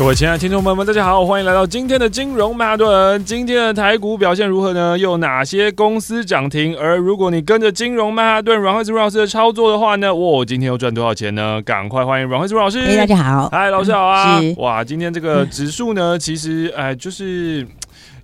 各位亲爱的听众朋友们，大家好，欢迎来到今天的金融曼哈顿。今天的台股表现如何呢？又有哪些公司涨停？而如果你跟着金融曼哈顿阮慧珠老师的操作的话呢？哇，今天又赚多少钱呢？赶快欢迎阮慧珠老师。哎，大家好，嗨，老师好啊。嗯、哇，今天这个指数呢，其实哎，就是。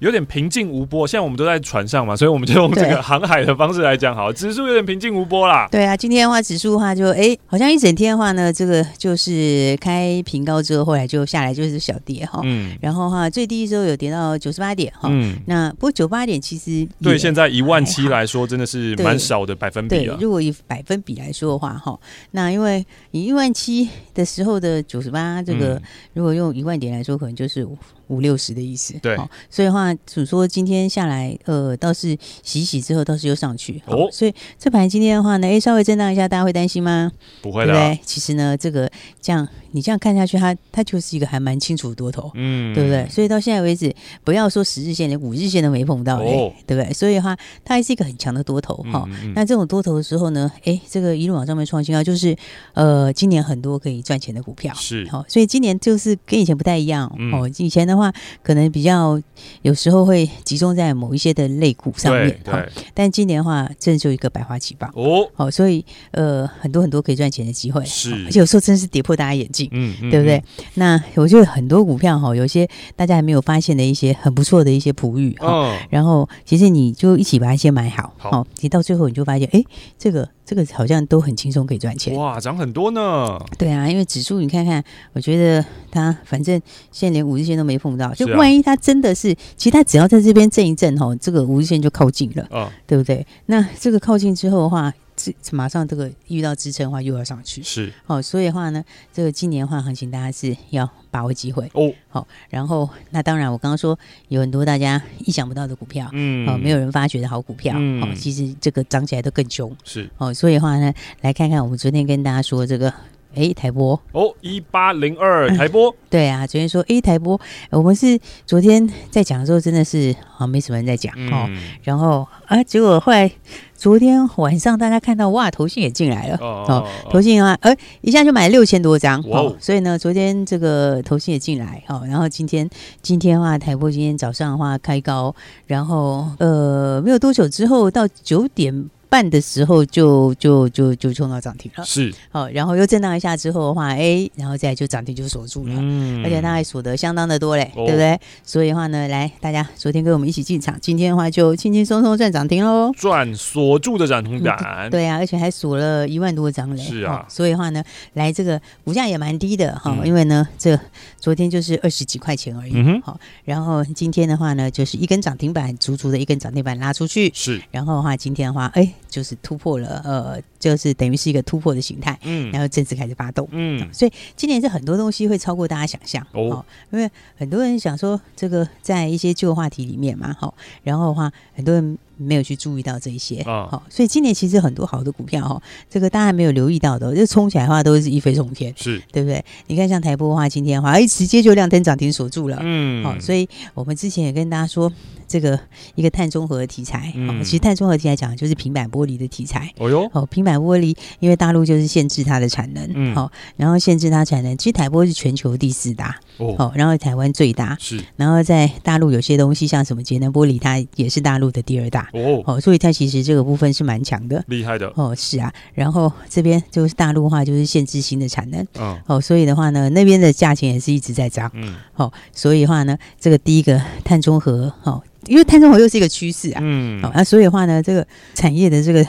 有点平静无波，现在我们都在船上嘛，所以我们就用这个航海的方式来讲，好，指数有点平静无波啦。对啊，今天的话，指数的话就哎，好像一整天的话呢，这个就是开平高之后，后来就下来就是小跌哈。嗯。然后的话，最低的时候有跌到九十八点哈。嗯。那不过九八点其实对现在一万七来说，真的是蛮少的百分比啊。对，如果以百分比来说的话哈，那因为以一万七的时候的九十八，这个如果用一万点来说，可能就是。五六十的意思，对，所以的话，只说今天下来，呃，倒是洗洗之后，倒是又上去，哦，所以这盘今天的话呢，哎，稍微震荡一下，大家会担心吗？不会的，对不对？其实呢，这个这样。你这样看下去，它它就是一个还蛮清楚的多头，嗯，对不对？所以到现在为止，不要说十日线，连五日线都没碰到，哦，对不对？所以的话，它还是一个很强的多头哈。嗯嗯，那这种多头的时候呢，哎，这个一路往上面创新高，就是呃，今年很多可以赚钱的股票是好，所以今年就是跟以前不太一样哦。以前的话，可能比较有时候会集中在某一些的类股上面，对，对。但今年的话，真的就一个百花齐放哦，好，所以呃，很多很多可以赚钱的机会是，而且有时候真是跌破大家眼镜。嗯，嗯，对不对？那我觉得很多股票哈，有些大家还没有发现的一些很不错的一些璞玉哈、哦，然后其实你就一起把它先买好，好，其实到最后你就发现，哎，这个这个好像都很轻松可以赚钱，哇，涨很多呢。对啊，因为指数你看看，我觉得它反正现在连五日线都没碰到，就万一它真的是，是啊、其实它只要在这边震一震吼，这个五日线就靠近了，啊、哦，对不对？那这个靠近之后的话。这马上这个遇到支撑的话，又要上去是哦，所以的话呢，这个今年的话行情，大家是要把握机会哦。好、哦，然后那当然，我刚刚说有很多大家意想不到的股票，嗯，哦，没有人发觉的好股票，嗯，哦，其实这个涨起来都更凶是哦。所以的话呢，来看看我们昨天跟大家说这个。哎，台波哦，一八零二台波、嗯，对啊，昨天说哎，台波，我们是昨天在讲的时候，真的是好像没什么人在讲、嗯、哦。然后啊，结果后来昨天晚上大家看到哇，投信也进来了哦，哦，投信啊，哎，一下就买了六千多张哦。所以呢，昨天这个投信也进来哦。然后今天今天的话，台波今天早上的话开高，然后呃，没有多久之后到九点。半的时候就就就就冲到涨停了，是。好，然后又震荡一下之后的话，哎，然后再就涨停就锁住了，嗯，而且它还锁得相当的多嘞，哦，对不对？所以的话呢，来大家昨天跟我们一起进场，今天的话就轻轻松松赚涨停喽，赚锁住的涨停板，嗯，对啊，而且还锁了一万多张嘞，是啊，所以的话呢，来这个股价也蛮低的哈，嗯，因为呢，这昨天就是二十几块钱而已，好，嗯，然后今天的话呢，就是一根涨停板，足足的一根涨停板拉出去，是，然后的话，今天的话，哎。就是突破了，呃，就是等于是一个突破的形态，嗯，然后正式开始发动，嗯，所以今年是很多东西会超过大家想象，哦，因为很多人想说这个在一些旧话题里面嘛，好，然后的话很多人。没有去注意到这一些哦，好，所以今年其实很多好的股票哈，这个大家没有留意到的，就冲起来的话都是一飞冲天，是。对不对？你看像台玻的话，今天的话，哎，直接就亮灯涨停锁住了，嗯，好，所以我们之前也跟大家说，这个一个碳中和的题材，嗯，其实碳中和题材讲的就是平板玻璃的题材，哦哟，哦，平板玻璃，因为大陆就是限制它的产能，嗯，好，然后限制它产能，其实台玻是全球第四大，哦，好，然后台湾最大，是，然后在大陆有些东西像什么节能玻璃，它也是大陆的第二大，哦，哦，所以它其实这个部分是蛮强的，厉害的，哦，是啊，然后这边就是大陆的话就是限制新的产能，嗯，哦，所以的话呢，那边的价钱也是一直在涨，嗯，好，所以的话呢，这个第一个碳中和，哦，因为碳中和又是一个趋势啊，嗯，好，那所以的话呢，这个产业的这个。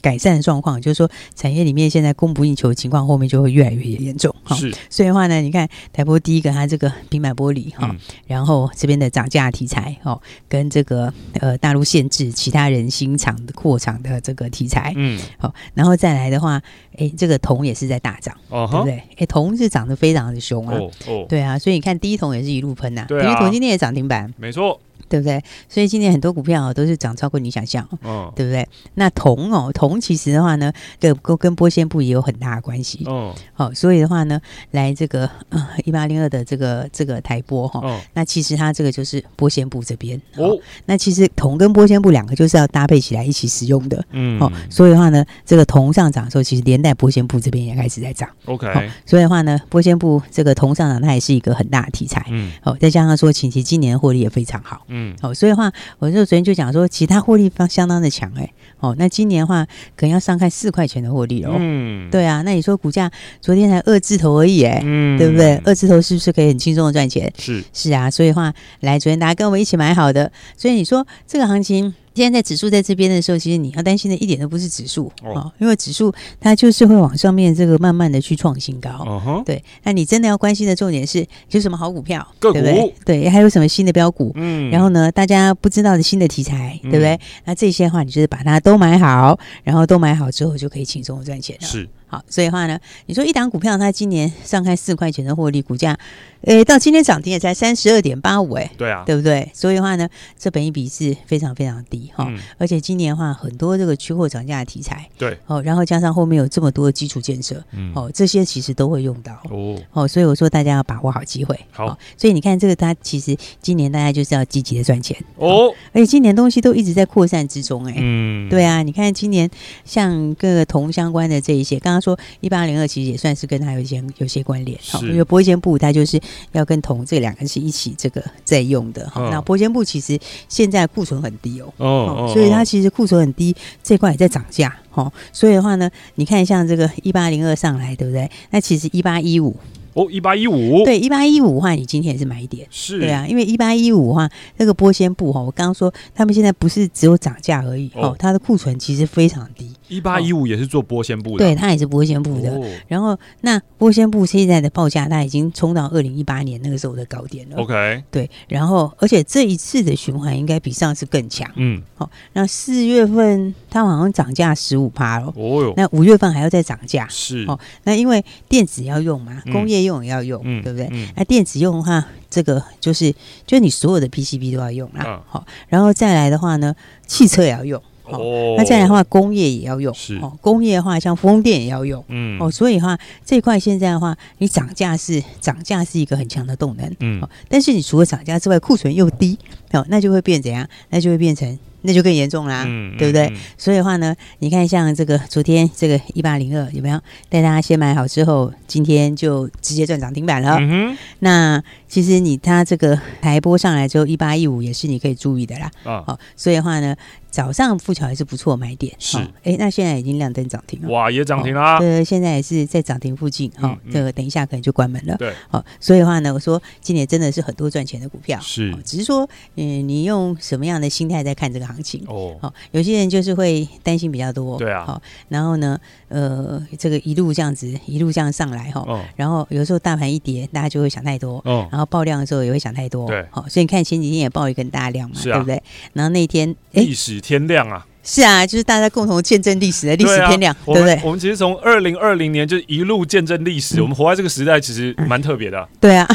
改善的状况，就是说产业里面现在供不应求的情况，后面就会越来越严重哈。是，所以的话呢，你看台玻第一个，它这个平板玻璃哈，嗯、然后这边的涨价题材哦，跟这个呃大陆限制其他人新厂的扩厂的这个题材，嗯，好，然后再来的话，哎，这个铜也是在大涨，哦、对不对？哎，铜是涨得非常的凶啊，哦哦、对啊，所以你看第一铜也是一路喷呐、啊，第一铜今天也涨停板，没错。对不对？所以今年很多股票都是涨超过你想象，哦，对不对？那铜哦，铜其实的话呢，跟跟跟玻纤布也有很大的关系，哦，好，所以的话呢，来这个呃一八零二的这个这个台波哈，哦，那其实它这个就是玻纤布这边哦，那其实铜跟玻纤布两个就是要搭配起来一起使用的，嗯，哦，所以的话呢，这个铜上涨的时候，其实连带玻纤布这边也开始在涨，OK，所以的话呢，玻纤布这个铜上涨，它也是一个很大的题材，嗯，哦，再加上说，其实今年获利也非常好，嗯。好，哦，所以的话，我就昨天就讲说，其他获利方相当的强哎，哦，那今年的话，可能要上看四块钱的获利哦。嗯，对啊，那你说股价昨天才二字头而已哎，嗯，对不对？二字头是不是可以很轻松的赚钱？是是啊，所以话，来，昨天大家跟我们一起买好的，所以你说这个行情。现在在指数在这边的时候，其实你要担心的一点都不是指数哦，因为指数它就是会往上面这个慢慢的去创新高。哦、uh. 对，那你真的要关心的重点是有什么好股票，对不对？对，还有什么新的标股？嗯，然后呢，大家不知道的新的题材，对不对？嗯、那这些的话，你就是把它都买好，然后都买好之后，就可以轻松的赚钱了。是。好，所以的话呢，你说一档股票，它今年上开四块钱的获利，股价，诶，到今天涨停也才三十二点八五，诶，对啊，对不对？所以的话呢，这本益比是非常非常低哈，哦嗯、而且今年的话，很多这个缺货涨价的题材，对，哦，然后加上后面有这么多的基础建设，嗯，哦，这些其实都会用到。哦，哦，所以我说大家要把握好机会，好、哦，所以你看这个，它其实今年大家就是要积极的赚钱。哦，哦，而且今年东西都一直在扩散之中，诶，嗯，对啊，你看今年像各个铜相关的这一些，刚刚说一八零。二其实也算是跟它有一些有些关联，好是，因为玻纤布它就是要跟铜这两个是一起这个在用的，哈、哦，那玻纤布其实现在库存很低哦，哦，所以它其实库存很低，这块也在涨价，哦，所以的话呢，你看像这个一八零二上来，对不对？那其实一八一五。哦，一八一五，对，一八一五的话，你今天也是买一点，是，对啊，因为一八一五的话，那个玻纤布哈，我刚刚说他们现在不是只有涨价而已，哦，它的库存其实非常低。一八一五也是做玻纤布的，对，它也是玻纤布的。然后那玻纤布现在的报价，它已经冲到二零一八年那个时候的高点了。OK，对，然后而且这一次的循环应该比上次更强。嗯，好，那四月份它好像涨价十五趴了。哦哟，那五月份还要再涨价。是，哦，那因为电子要用嘛，工业用也要用。对不对？那电子用的话，这个就是，就是你所有的 PCB 都要用啦。好、然后再来的话呢，汽车也要用。哦，那再来的话，工业也要用。是哦，工业的话，像风电也要用。嗯，哦，所以的话，这块现在的话，你涨价是涨价是一个很强的动能。嗯，但是你除了涨价之外，库存又低，哦，那就会变怎样？那就会变成。那就更严重啦，嗯、对不对？嗯嗯、所以的话呢，你看像这个昨天这个一八零二有没有带大家先买好之后，今天就直接赚涨停板了。嗯、那其实你它这个台波上来之后，一八一五也是你可以注意的啦。啊、哦，所以的话呢。早上富桥还是不错买点，是。哎，那现在已经亮灯涨停了，哇，也涨停啦，对，现在也是在涨停附近哈，这个等一下可能就关门了，对，好，所以的话呢，我说今年真的是很多赚钱的股票，是，只是说，嗯，你用什么样的心态在看这个行情哦？好，有些人就是会担心比较多，对啊，好，然后呢，呃，这个一路这样子一路这样上来哈，然后有时候大盘一跌，大家就会想太多，然后爆量的时候也会想太多，对，好，所以你看前几天也爆一根大量嘛，对不对？然后那天历史天亮啊。是啊，就是大家共同见证历史的历史天亮，对不对？我们其实从二零二零年就一路见证历史，我们活在这个时代，其实蛮特别的。对啊，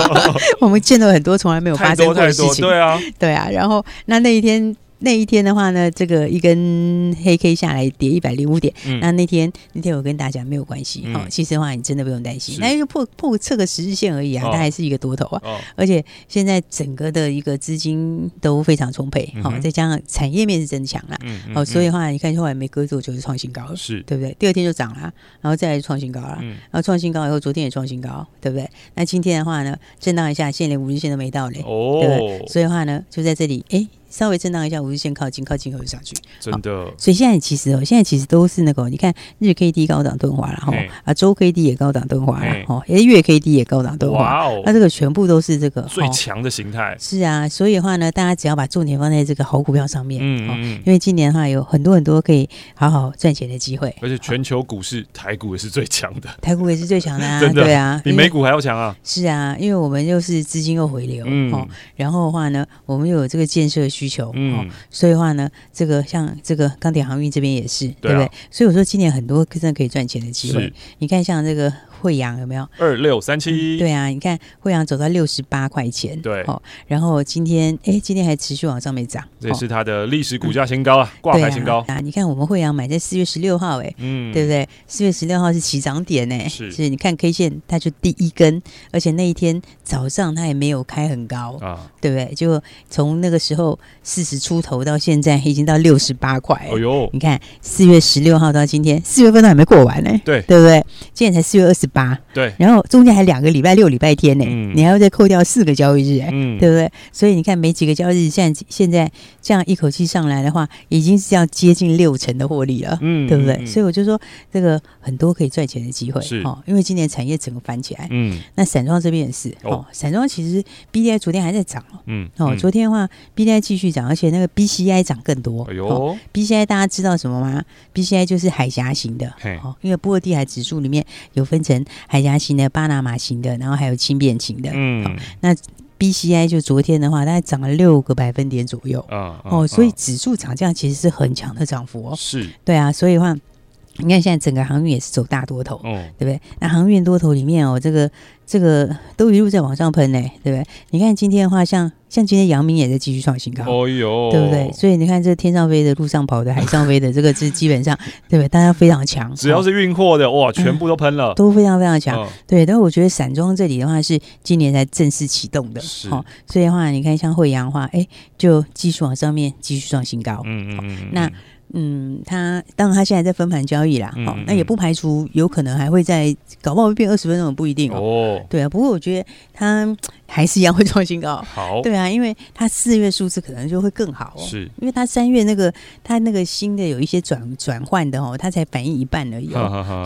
我们见到很多从来没有发生过的事情。对啊，对啊。然后那那一天。那一天的话呢，这个一根黑 K 下来跌一百零五点，嗯、那那天那天我跟大家讲没有关系，好、嗯，其实的话你真的不用担心，是。那就破破测个十日线而已啊，它、哦、还是一个多头啊，哦、而且现在整个的一个资金都非常充沛，好、再加上产业面是真强了，嗯，好，所以的话你看后来没割住就是创新高了，是。对不对？第二天就涨了，然后再来创新高了，嗯、然后创新高以后昨天也创新高，对不对？那今天的话呢，震荡一下，现在连五日线都没到嘞，哦，对不对？所以的话呢，就在这里，哎。稍微震荡一下，五日线靠近，靠近后就上去，真的。所以现在其实哦，现在其实都是那个，你看日 K D 高档钝化了哈，啊周 K D 也高档钝化了哈，哎月 K D 也高档钝化，哇哦，那这个全部都是这个最强的形态。是啊，所以的话呢，大家只要把重点放在这个好股票上面，嗯嗯，因为今年的话有很多很多可以好好赚钱的机会，而且全球股市台股也是最强的，台股也是最强的啊，对啊，比美股还要强啊。是啊，因为我们又是资金又回流，嗯，然后的话呢，我们又有这个建设需求，嗯。所以的话呢，这个像这个钢铁航运这边也是，对不对？所以我说今年很多真的可以赚钱的机会。你看像这个惠阳有没有？二六三七。对啊，你看惠阳走到六十八块钱，对。哦，然后今天哎，今天还持续往上面涨，这是它的历史股价新高啊，挂牌新高啊！你看我们惠阳买在四月十六号，哎，嗯，对不对？四月十六号是起涨点呢，是。是，你看 K 线，它就第一根，而且那一天早上它也没有开很高啊，对不对？就从那个时候四十出头到现在已经到六十八块，哎呦！你看四月十六号到今天，四月份都还没过完呢，对。对不对？今天才四月二十八，对，然后中间还两个礼拜六、礼拜天呢，你还要再扣掉四个交易日，哎，对不对？所以你看没几个交易日，现在现在这样一口气上来的话，已经是要接近六成的获利了，嗯，对不对？所以我就说这个很多可以赚钱的机会，是。哦，因为今年产业整个翻起来，嗯，那散装这边也是哦，散装其实 B D I 昨天还在涨哦，嗯，哦，昨天的话 B D I 继续涨，而且那个 B C I 涨更多，哎呦，B C I 大家知道什么吗？B C I 就是海峡型的，哦，因为波罗的海指数里面有分成海峡型的、巴拿马型的，然后还有轻便型的，嗯，那 B C I 就昨天的话，大概涨了六个百分点左右，啊，哦，所以指数涨价其实是很强的涨幅哦，是。对啊，所以的话。你看，现在整个航运也是走大多头，哦，对不对？那航运多头里面哦，这个这个都一路在往上喷呢，对不对？你看今天的话，像像今天阳明也在继续创新高，哦哟，对不对？所以你看，这天上飞的、路上跑的、海上飞的，这个是基本上，对不对？大家非常强，只要是运货的，哇，全部都喷了，都非常非常强。对，但是我觉得散装这里的话是今年才正式启动的，是。所以的话，你看像惠阳的话，哎，就继续往上面继续创新高，嗯嗯嗯，那。嗯，他当然他现在在分盘交易啦，好、嗯，那也不排除有可能还会在搞不好会变二十分钟，不一定哦。哦对啊，不过我觉得他还是一样会创新高。好，对啊，因为他四月数字可能就会更好哦，是，因为他三月那个他那个新的有一些转转换的哦，他才反应一半而已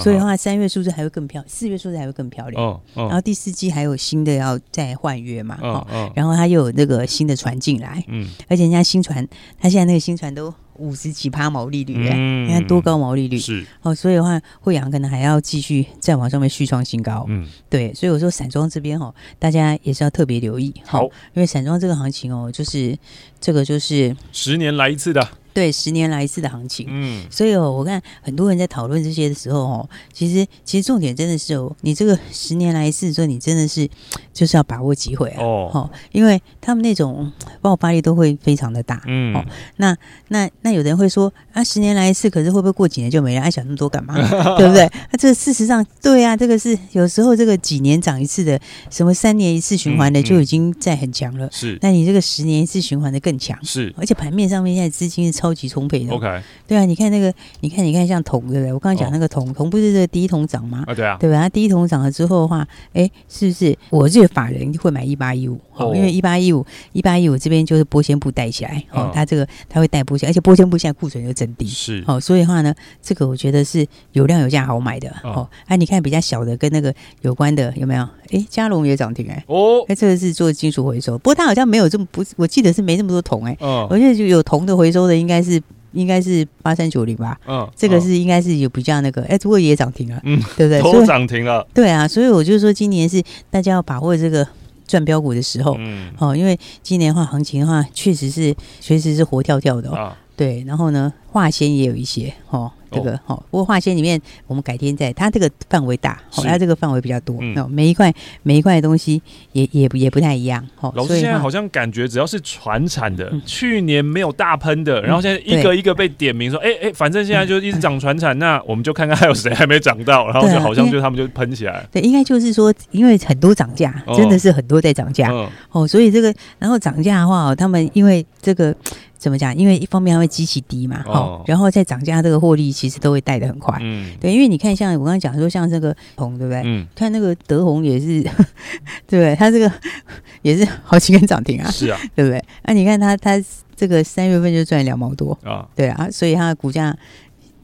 所以的话三月数字还会更漂，四月数字还会更漂亮哦。哦，然后第四季还有新的要再换约嘛，哦，哦，然后他又有那个新的船进来，嗯，而且人家新船，他现在那个新船都。五十几趴毛利率，嗯，你看多高毛利率。是。哦，所以的话，惠阳可能还要继续再往上面续创新高，嗯，对，所以我说散装这边哦，大家也是要特别留意，好，因为散装这个行情哦，就是这个就是十年来一次的。对，十年来一次的行情，嗯，所以哦，我看很多人在讨论这些的时候哦，其实其实重点真的是哦，你这个十年来一次的时候，你真的是就是要把握机会啊，哦，因为他们那种爆发力都会非常的大，嗯，哦，那那那有人会说啊，十年来一次，可是会不会过几年就没了？还想那么多干嘛？对不对？那这事实上，对啊，这个是有时候这个几年涨一次的，什么三年一次循环的就已经在很强了，是，那你这个十年一次循环的更强，是，而且盘面上面现在资金是超级充沛的，OK，对啊，你看那个，你看，你看像铜，对不对？我刚刚讲那个铜，铜不是这个第一桶涨吗？啊，对啊，对吧？它第一桶涨了之后的话，哎，是不是我这个法人会买一八一五？哦，因为一八一五，一八一五这边就是玻纤布带起来，哦，它这个它会带玻纤，而且玻纤布现在库存又增低，是，哦，所以的话呢，这个我觉得是有量有价好买的，哦，哎，你看比较小的跟那个有关的有没有？哎，嘉龙也涨停哎，哦，哎，这个是做金属回收，不过它好像没有这么不，我记得是没那么多铜哎，哦，我觉得就有铜的回收的应该是。应该是八三九零吧，嗯，这个是应该是有比较那个，哎，不过也涨停了，嗯，对不对？都涨停了，对啊，所以我就说今年是大家要把握这个赚标股的时候，嗯，哦，因为今年的话行情的话，确实是随时是活跳跳的，哦，对，然后呢，化纤也有一些，哦。这个哦，不过化纤里面，我们改天再。它这个范围大，哦，它这个范围比较多。那每一块每一块东西也也也不太一样。哦，老师现在好像感觉只要是传产的，去年没有大喷的，然后现在一个一个被点名说，哎哎，反正现在就一直涨传产，那我们就看看 还有谁还没涨到，然后就好像就他们就喷起来。对，应该就是说，因为很多涨价，真的是很多在涨价。哦，所以这个然后涨价的话，他们因为这个。怎么讲？因为一方面它会激起低嘛，哦，然后再涨价，这个获利其实都会带的很快，嗯，对，因为你看，像我刚刚讲说，像这个红，对不对？嗯，看那个德宏也是，对不对？它这个 也是好几根涨停啊，是啊，对不对？那你看它它。这个三月份就赚两毛多啊，对啊，所以它的股价。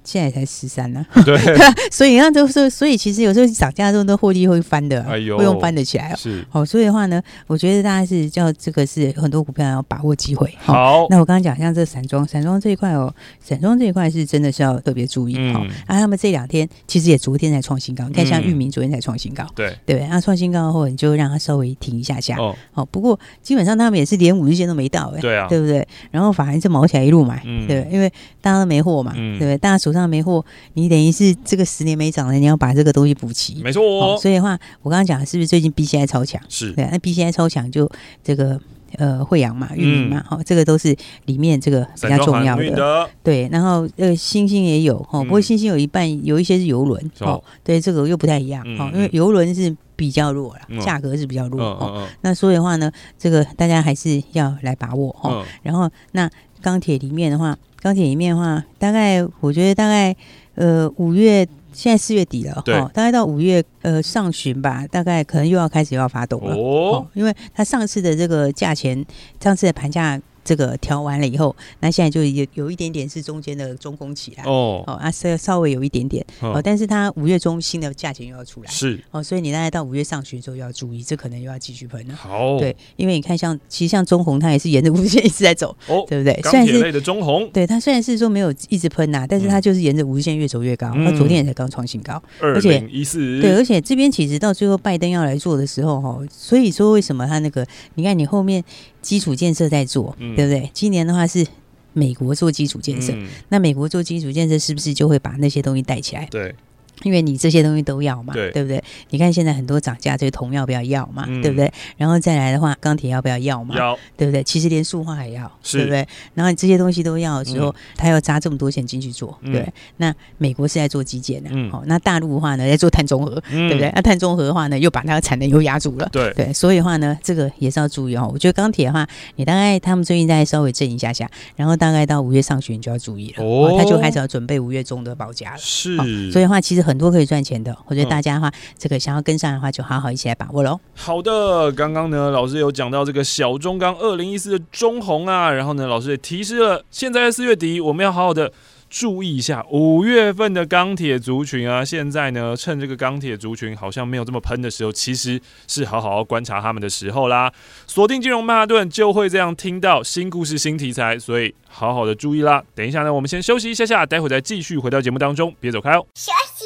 现在才十三呢，对，所以你看，就是所以其实有时候涨价的时候，那获利会翻的，哎呦，会用翻得起来哦。是，好，所以的话呢，我觉得大家是叫这个是很多股票要把握机会。好，那我刚刚讲像这散装，散装这一块哦，散装这一块是真的是要特别注意。好，啊，他们这两天其实也昨天才创新高，你看像域名昨天才创新高，对。对，那创新高后你就让它稍微停一下下。哦，好，不过基本上他们也是连五日线都没到，哎，对啊，对不对？然后反而是毛起来一路买，对，因为大家都没货嘛，对不对？大家手上没货，你等于是这个十年没涨了，你要把这个东西补齐。没错、哦，所以的话，我刚刚讲的是不是最近 BCI 超强？是对，那 BCI 超强就这个呃惠阳嘛、玉林嘛，哈、嗯，这个都是里面这个比较重要的。的对，然后呃星星也有哈，不过星星有一半有一些是游轮哦，对，这个又不太一样哦，因为游轮是比较弱了，价格是比较弱哦。那所以的话呢，这个大家还是要来把握哈。然后那钢铁里面的话。钢铁里面的话，大概我觉得大概呃五月，现在四月底了，对哦，大概到五月呃上旬吧，大概可能又要开始又要发动了哦，哦，因为它上次的这个价钱，上次的盘价。这个调完了以后，那现在就有有一点点是中间的中空期了。哦，哦，啊稍稍微有一点点。哦，但是它五月中新的价钱又要出来是。哦，所以你大概到五月上旬之后要注意，这可能又要继续喷了。好，对，因为你看像其实像中红它也是沿着五日线一直在走哦，对不对？钢铁类的中红，对它虽然是说没有一直喷呐，但是它就是沿着五日线越走越高，它昨天也才刚创新高，而且一四。对，而且这边其实到最后拜登要来做的时候哈，所以说为什么它那个你看你后面。基础建设在做，对不对？今年的话是美国做基础建设，嗯、那美国做基础建设是不是就会把那些东西带起来？对。因为你这些东西都要嘛，对，对不对？你看现在很多涨价，这个铜要不要要嘛，嗯、对不对？然后再来的话，钢铁要不要要嘛？要，对不对？其实连塑化也要，对不对？然后你这些东西都要的时候，他、嗯、要扎这么多钱进去做，对，对。那美国是在做基建的，嗯，好，那大陆的话呢，在做碳中和，嗯、对不对？那碳中和的话呢，又把那个产能又压住了，对对。所以的话呢，这个也是要注意哦。我觉得钢铁的话，你大概他们最近在稍微震一下下，然后大概到五月上旬就要注意了，哦，他就开始要准备五月中的报价了，是。所以的话，其实很多可以赚钱的。我觉得大家的话，嗯、这个想要跟上的话，就好好一起来把握喽。好的，刚刚呢，老师有讲到这个小中钢二零一四的中红啊，然后呢，老师也提示了，现在四月底我们要好好的注意一下五月份的钢铁族群啊。现在呢，趁这个钢铁族群好像没有这么喷的时候，其实是好好观察他们的时候啦。锁定金融曼哈顿就会这样听到新故事、新题材，所以好好的注意啦。等一下呢，我们先休息一下下，待会再继续回到节目当中，别走开哦。休息。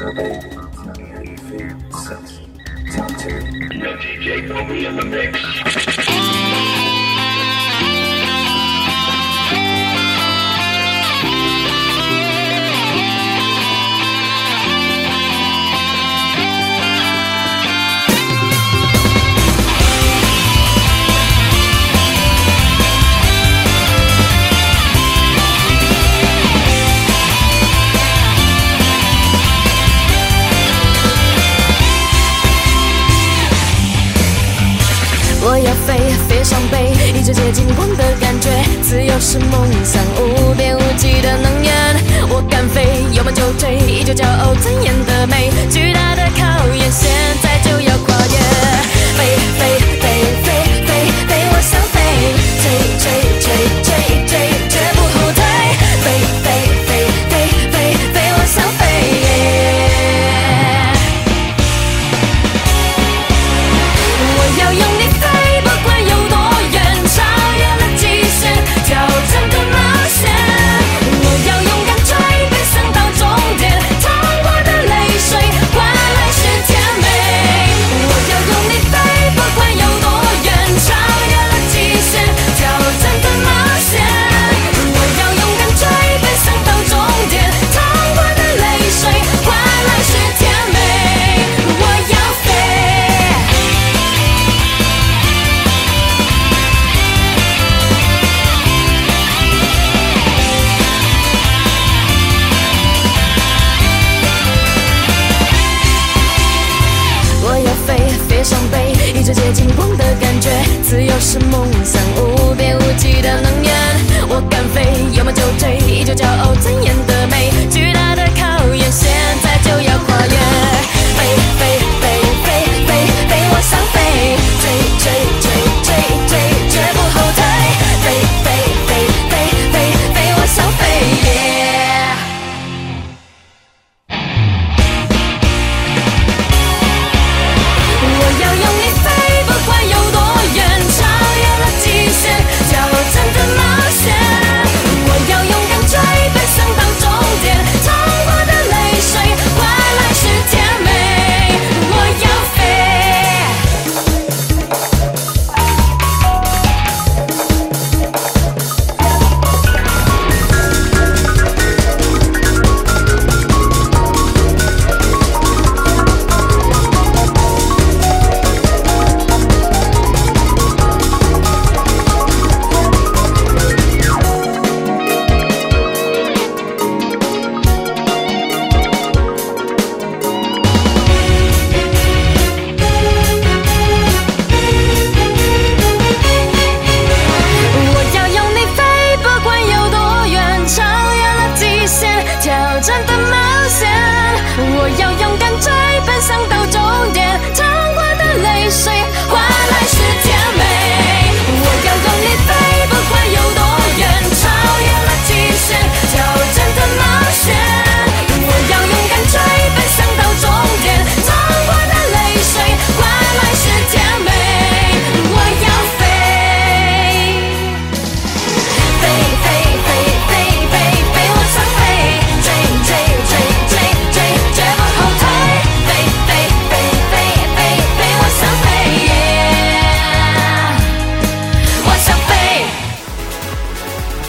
survey, tell me how you feel, such, tell to. No DJ, put me in the mix. 伤悲，一直接近光的感觉。自由是梦想，无边无际的能源。我敢飞，有梦就追，依旧骄傲尊严的美。巨大的考验，现在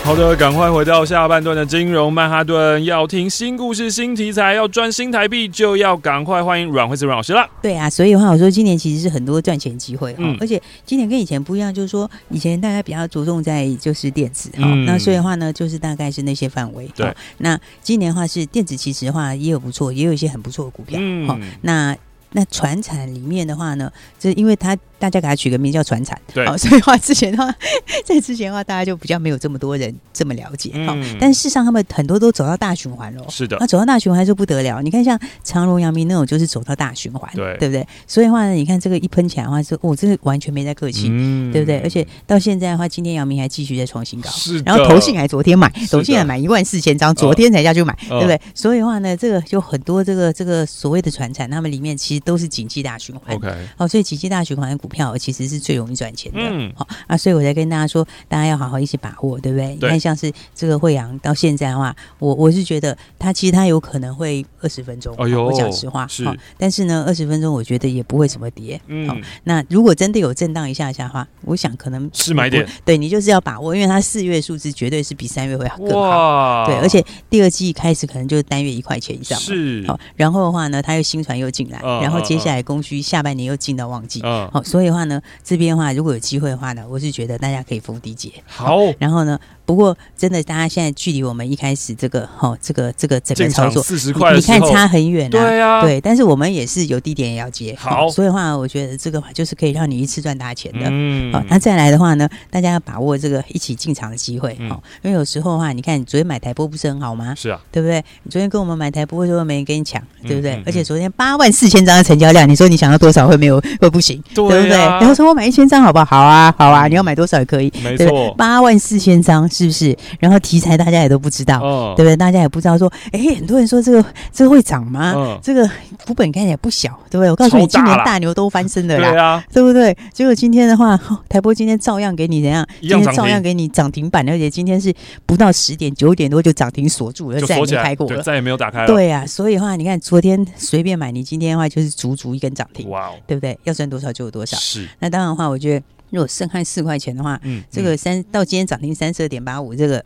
好的，赶快回到下半段的金融曼哈顿，要听新故事、新题材，要赚新台币，就要赶快欢迎阮慧慈阮老师了。对啊，所以的话，我说今年其实是很多赚钱机会哈，嗯、而且今年跟以前不一样，就是说以前大家比较着重在就是电子哈，嗯、那所以的话呢，就是大概是那些范围。对，那今年的话是电子，其实的话也有不错，也有一些很不错的股票。嗯好、嗯，那那船产里面的话呢，这因为它。大家给他取个名叫传产，对，好，所以话之前的话，在之前的话，大家就比较没有这么多人这么了解，好、嗯，但事实上他们很多都走到大循环了，是的，那走到大循环就不得了。你看像长荣、阳明那种，就是走到大循环，对，对不对？所以的话呢，你看这个一喷起来的话，是哦，这个完全没在客气，嗯、对不对？而且到现在的话，今天阳明还继续在创新高，是的，然后投信还昨天买，投信还买一万四千张，昨天才下去买，哦、对不对？所以的话呢，这个就很多这个这个所谓的传产，他们里面其实都是景气大循环，OK，好，所以景气大循环的股票其实是最。容易赚钱的，嗯，好啊，所以我才跟大家说，大家要好好一起把握，对不对？对，你看，像是这个惠阳到现在的话，我我是觉得它其实它有可能会二十分钟，哎呦，我讲实话，是，但是呢，二十分钟我觉得也不会怎么跌，嗯，好，那如果真的有震荡一下下的话，我想可能是买点，对你就是要把握，因为它四月数字绝对是比三月会更好，对，而且第二季开始可能就是单月一块钱以上，是，好，然后的话呢，它又新船又进来，然后接下来供需下半年又进到旺季，嗯，好，所以的话呢，这边的话如果有机会。会的话呢，我是觉得大家可以逢低接。好，然后呢，不过真的，大家现在距离我们一开始这个哈，这个这个整个操作四十块，你看差很远啊。对啊，对，但是我们也是有低点也要接。好，所以的话，我觉得这个就是可以让你一次赚大钱的。嗯，好，那再来的话呢，大家要把握这个一起进场的机会。好，因为有时候的话，你看你昨天买台波不是很好吗？是啊，对不对？你昨天跟我们买台波为什么没人跟你抢，对不对？而且昨天八万四千张的成交量，你说你想要多少会没有会不行，对不对？然后说我买一千张好不好？好啊，好啊，你要买多少也可以，没错，八万四千张是不是？然后题材大家也都不知道，对不对？大家也不知道说，哎，很多人说这个这个会涨吗？这个股本看起来不小，对不对？我告诉你，今年大牛都翻身的啦，对不对？结果今天的话，台波今天照样给你怎样？今天照样给你涨停板，而且今天是不到十点九点多就涨停锁住了，再也没开过了，再也没有打开了。对啊，所以的话，你看昨天随便买，你今天的话就是足足一根涨停，哇，对不对？要赚多少就有多少。是，那当然的话，我觉得。如果剩下四块钱的话，嗯，这个三到今天涨停三十二点八五，这个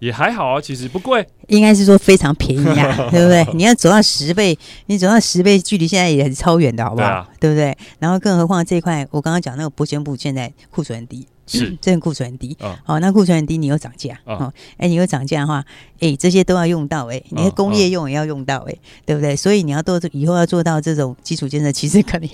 也还好啊，其实不贵，应该是说非常便宜啊，对不对？你要走到十倍，你走到十倍，距离现在也是超远的，好不好？对不对？然后更何况这一块，我刚刚讲那个保险部现在库存低。是，真的库存很低。哦，那库存很低，你又涨价，哦，哎，你又涨价的话，哎，这些都要用到，哎，你的工业用也要用到，哎，对不对？所以你要做以后要做到这种基础建设，其实可能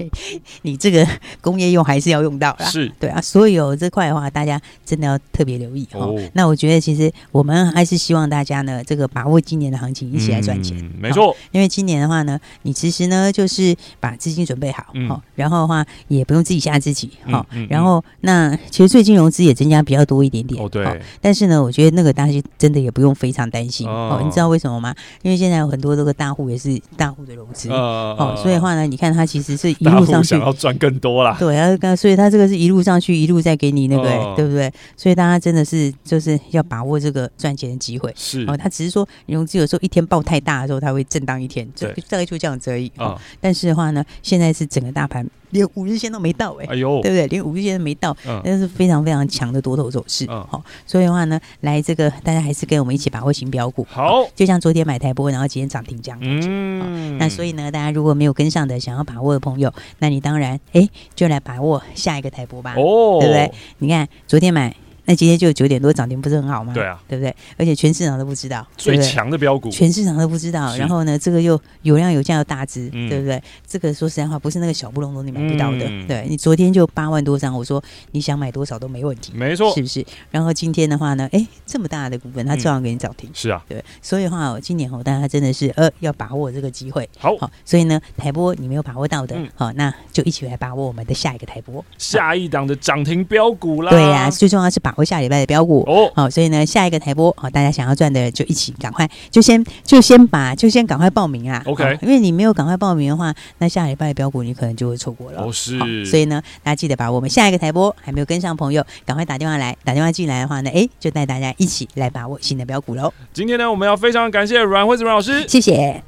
你这个工业用还是要用到啦。是对啊，所以有这块的话，大家真的要特别留意哦。那我觉得其实我们还是希望大家呢，这个把握今年的行情，一起来赚钱。没错，因为今年的话呢，你其实呢就是把资金准备好，好，然后的话也不用自己吓自己，好，然后那其实最近融资也增加比较多一点点，哦对，但是呢，我觉得那个大家真的也不用非常担心哦。你知道为什么吗？因为现在有很多这个大户也是大户的融资，哦，所以的话呢，你看它其实是一路上去想要赚更多啦，对，然后所以它这个是一路上去，一路在给你那个，对不对？所以大家真的是就是要把握这个赚钱的机会，是哦。它只是说融资有时候一天爆太大的时候，它会震荡一天，这大概就这样子而已。哦，但是的话呢，现在是整个大盘。连五日线都没到哎，哎呦，对不对？连五日线都没到，那是非常非常强的多头走势。好，所以的话呢，来这个大家还是跟我们一起把握新标股。好，就像昨天买台波，然后今天涨停这样。嗯，那所以呢，大家如果没有跟上的，想要把握的朋友，那你当然哎，就来把握下一个台波吧。哦，对不对？你看昨天买。那今天就九点多涨停，不是很好吗？对啊，对不对？而且全市场都不知道最强的标股，全市场都不知道。然后呢，这个又有量有价又大只，对不对？这个说实在话，不是那个小不隆咚你买不到的。对，你昨天就八万多张，我说你想买多少都没问题，没错，是不是？然后今天的话呢，哎，这么大的股份，它照样给你涨停。是啊，对。所以的话，今年哦，大家真的是呃要把握这个机会。好，好。所以呢，台波你没有把握到的，好，那就一起来把握我们的下一个台波，下一档的涨停标股啦。对呀，最重要是把握下礼拜的标股。哦，好，所以呢，下一个台播，好，大家想要赚的就一起赶快，就先就先把就先赶快报名啊。OK，因为你没有赶快报名的话，那下礼拜的标股你可能就会错过了。哦，是，所以呢，大家记得把我们下一个台播还没有跟上朋友，赶快打电话来，打电话进来的话呢，哎，就带大家一起来把握新的标股喽。今天呢，我们要非常感谢阮惠子阮老师，谢谢。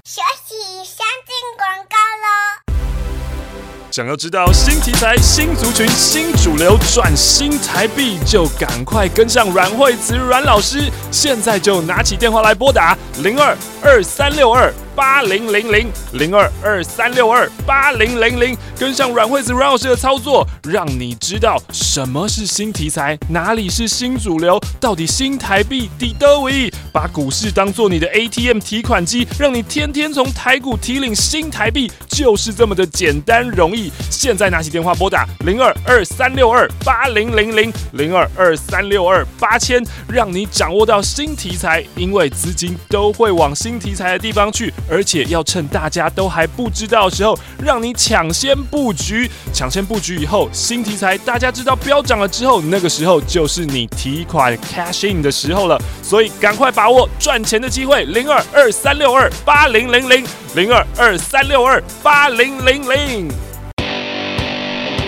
想要知道新题材、新族群、新主流转新台币，就赶快跟上阮惠慈阮老师。现在就拿起电话来拨打零二二三六二八零零零零二二三六二八零零零，跟上阮惠慈阮老师的操作，让你知道什么是新题材，哪里是新主流，到底新台币抵得为？把股市当做你的 ATM 提款机，让你天天从台股提领新台币，就是这么的简单容易。现在拿起电话拨打零二二三六二八零零零零二二三六二八千，让你掌握到新题材，因为资金都会往新题材的地方去，而且要趁大家都还不知道的时候，让你抢先布局。抢先布局以后，新题材大家知道飙涨了之后，那个时候就是你提款 cash in 的时候了。所以赶快把握赚钱的机会，零二二三六二八零零零零二二三六二八零零零。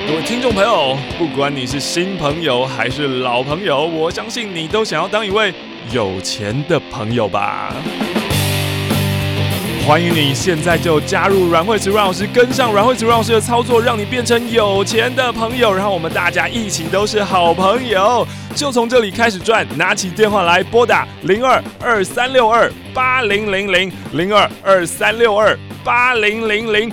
各位听众朋友，不管你是新朋友还是老朋友，我相信你都想要当一位有钱的朋友吧。欢迎你现在就加入阮慧慈阮老师，跟上阮慧慈阮老师的操作，让你变成有钱的朋友，然后我们大家一起都是好朋友，就从这里开始赚。拿起电话来拨打零二二三六二八零零零零二二三六二八零零零。